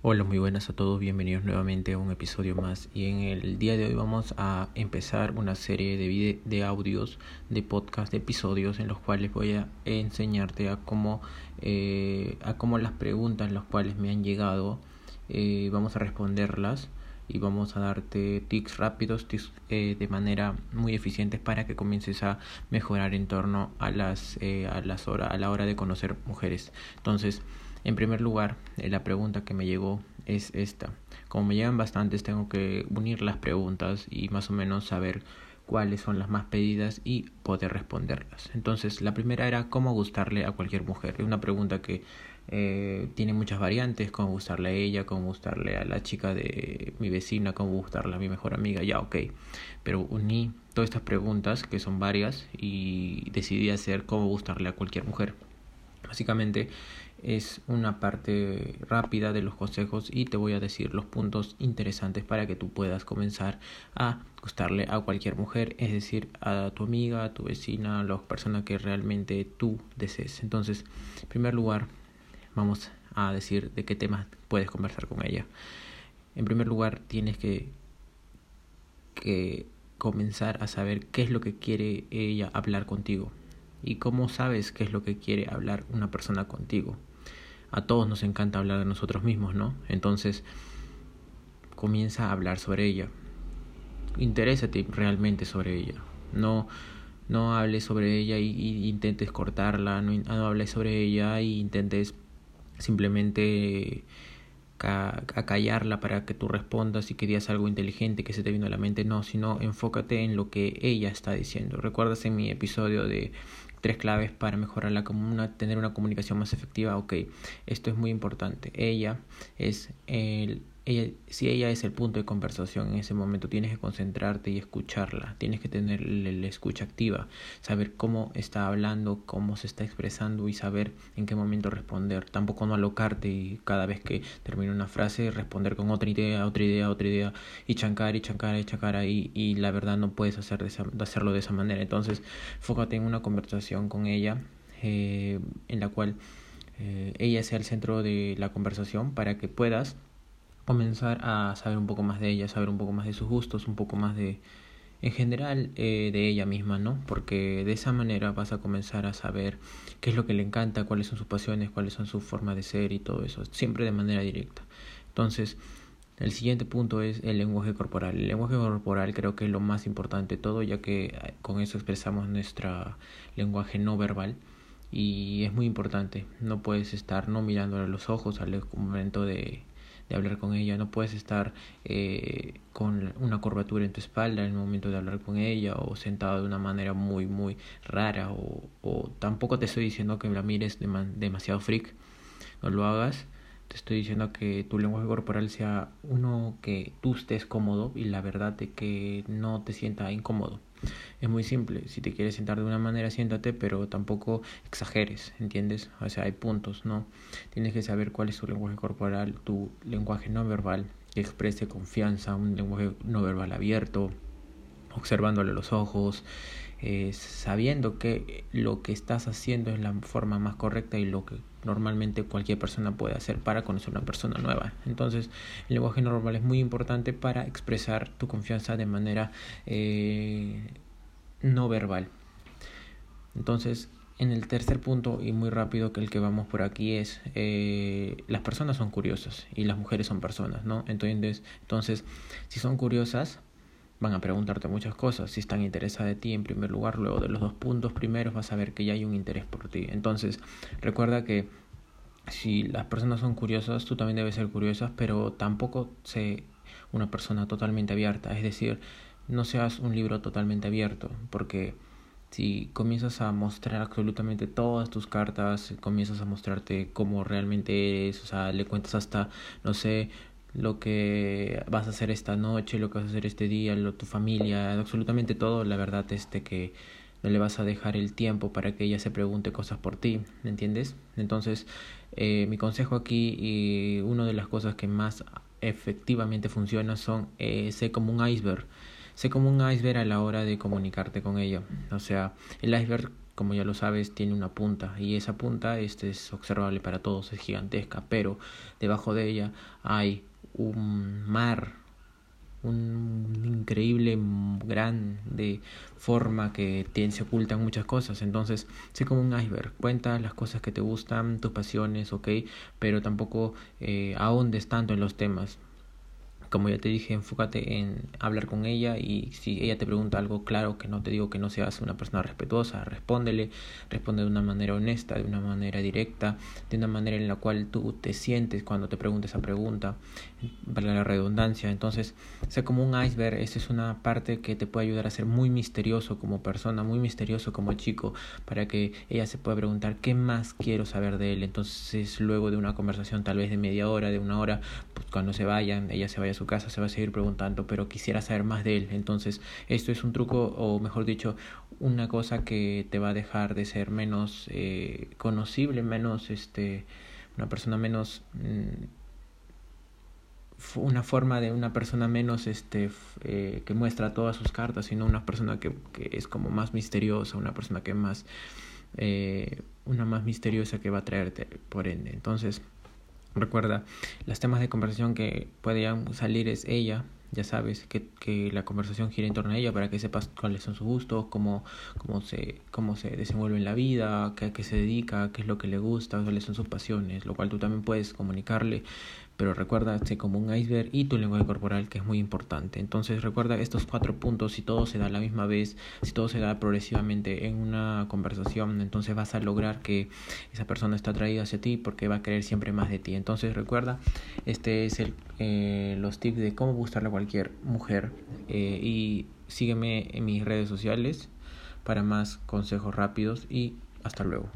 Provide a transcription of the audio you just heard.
Hola, muy buenas a todos, bienvenidos nuevamente a un episodio más y en el día de hoy vamos a empezar una serie de, de audios, de podcast, de episodios en los cuales voy a enseñarte a cómo, eh, a cómo las preguntas las cuales me han llegado eh, vamos a responderlas y vamos a darte tips rápidos, tips eh, de manera muy eficiente para que comiences a mejorar en torno a las, a las a la hora de conocer mujeres. Entonces, en primer lugar, eh, la pregunta que me llegó es esta. Como me llegan bastantes, tengo que unir las preguntas y más o menos saber cuáles son las más pedidas y poder responderlas. Entonces, la primera era cómo gustarle a cualquier mujer. Es una pregunta que eh, tiene muchas variantes, cómo gustarle a ella, cómo gustarle a la chica de mi vecina, cómo gustarle a mi mejor amiga, ya ok. Pero uní todas estas preguntas, que son varias, y decidí hacer cómo gustarle a cualquier mujer. Básicamente es una parte rápida de los consejos y te voy a decir los puntos interesantes para que tú puedas comenzar a gustarle a cualquier mujer, es decir, a tu amiga, a tu vecina, a la persona que realmente tú desees. Entonces, en primer lugar, vamos a decir de qué temas puedes conversar con ella. En primer lugar, tienes que, que comenzar a saber qué es lo que quiere ella hablar contigo y cómo sabes qué es lo que quiere hablar una persona contigo a todos nos encanta hablar de nosotros mismos, ¿no? Entonces, comienza a hablar sobre ella. Interésate realmente sobre ella. No, no hables sobre ella y, intentes cortarla, no, no, hables sobre ella y intentes simplemente acallarla para que tú respondas y que digas algo inteligente que se te vino a la mente. No, sino enfócate en lo que ella está diciendo. ¿Recuerdas en mi episodio de tres claves para mejorar la comuna, tener una comunicación más efectiva. Ok, esto es muy importante. Ella es el ella, si ella es el punto de conversación en ese momento, tienes que concentrarte y escucharla, tienes que tener la escucha activa, saber cómo está hablando, cómo se está expresando y saber en qué momento responder. Tampoco no alocarte y cada vez que termina una frase responder con otra idea, otra idea, otra idea y chancar y chancar y chancar y, y la verdad no puedes hacer de hacerlo de esa manera. Entonces, fócate en una conversación con ella eh, en la cual eh, ella sea el centro de la conversación para que puedas comenzar a saber un poco más de ella, saber un poco más de sus gustos, un poco más de, en general, eh, de ella misma, ¿no? Porque de esa manera vas a comenzar a saber qué es lo que le encanta, cuáles son sus pasiones, cuáles son sus formas de ser y todo eso, siempre de manera directa. Entonces, el siguiente punto es el lenguaje corporal. El lenguaje corporal creo que es lo más importante de todo, ya que eh, con eso expresamos nuestro lenguaje no verbal y es muy importante. No puedes estar no mirándole a los ojos al momento de de hablar con ella, no puedes estar eh, con una curvatura en tu espalda en el momento de hablar con ella o sentado de una manera muy muy rara o, o tampoco te estoy diciendo que la mires demasiado freak, no lo hagas, te estoy diciendo que tu lenguaje corporal sea uno que tú estés cómodo y la verdad de que no te sienta incómodo. Es muy simple, si te quieres sentar de una manera, siéntate, pero tampoco exageres, ¿entiendes? O sea, hay puntos, ¿no? Tienes que saber cuál es tu lenguaje corporal, tu lenguaje no verbal, que exprese confianza, un lenguaje no verbal abierto, observándole los ojos, eh, sabiendo que lo que estás haciendo es la forma más correcta y lo que normalmente cualquier persona puede hacer para conocer a una persona nueva. Entonces, el lenguaje no verbal es muy importante para expresar tu confianza de manera eh, no verbal. Entonces, en el tercer punto y muy rápido que el que vamos por aquí es eh, las personas son curiosas y las mujeres son personas, ¿no? Entonces, entonces si son curiosas, van a preguntarte muchas cosas. Si están interesadas de ti en primer lugar, luego de los dos puntos primeros vas a ver que ya hay un interés por ti. Entonces, recuerda que si las personas son curiosas, tú también debes ser curiosa, pero tampoco sé una persona totalmente abierta. Es decir, no seas un libro totalmente abierto, porque si comienzas a mostrar absolutamente todas tus cartas, comienzas a mostrarte cómo realmente eres, o sea, le cuentas hasta, no sé, lo que vas a hacer esta noche, lo que vas a hacer este día, lo, tu familia, absolutamente todo, la verdad es que no le vas a dejar el tiempo para que ella se pregunte cosas por ti, ¿me entiendes? Entonces, eh, mi consejo aquí y una de las cosas que más efectivamente funciona son eh, sé como un iceberg, sé como un iceberg a la hora de comunicarte con ella, o sea, el iceberg como ya lo sabes, tiene una punta y esa punta este, es observable para todos, es gigantesca, pero debajo de ella hay un mar, un increíble gran de forma que tiene, se ocultan muchas cosas. Entonces, sé como un iceberg. Cuenta las cosas que te gustan, tus pasiones, ok, pero tampoco eh, ahondes tanto en los temas como ya te dije, enfócate en hablar con ella y si ella te pregunta algo claro, que no te digo que no seas una persona respetuosa, respóndele, responde de una manera honesta, de una manera directa, de una manera en la cual tú te sientes cuando te preguntes esa pregunta, para la redundancia. Entonces, sé como un iceberg, esa es una parte que te puede ayudar a ser muy misterioso como persona, muy misterioso como chico, para que ella se pueda preguntar qué más quiero saber de él. Entonces, luego de una conversación tal vez de media hora, de una hora, pues cuando se vayan, ella se vaya su casa se va a seguir preguntando, pero quisiera saber más de él. Entonces, esto es un truco, o mejor dicho, una cosa que te va a dejar de ser menos eh, conocible, menos, este, una persona menos... Mm, una forma de una persona menos este eh, que muestra todas sus cartas sino una persona que, que es como más misteriosa una persona que más eh, una más misteriosa que va a traerte por ende entonces Recuerda, los temas de conversación que pueden salir es ella, ya sabes, que, que la conversación gira en torno a ella para que sepas cuáles son sus gustos, cómo, cómo, se, cómo se desenvuelve en la vida, qué, qué se dedica, qué es lo que le gusta, cuáles son sus pasiones, lo cual tú también puedes comunicarle pero recuerda, como un iceberg y tu lenguaje corporal que es muy importante. Entonces recuerda estos cuatro puntos, si todo se da a la misma vez, si todo se da progresivamente en una conversación, entonces vas a lograr que esa persona está atraída hacia ti porque va a querer siempre más de ti. Entonces recuerda, este es el, eh, los tips de cómo gustarle a cualquier mujer eh, y sígueme en mis redes sociales para más consejos rápidos y hasta luego.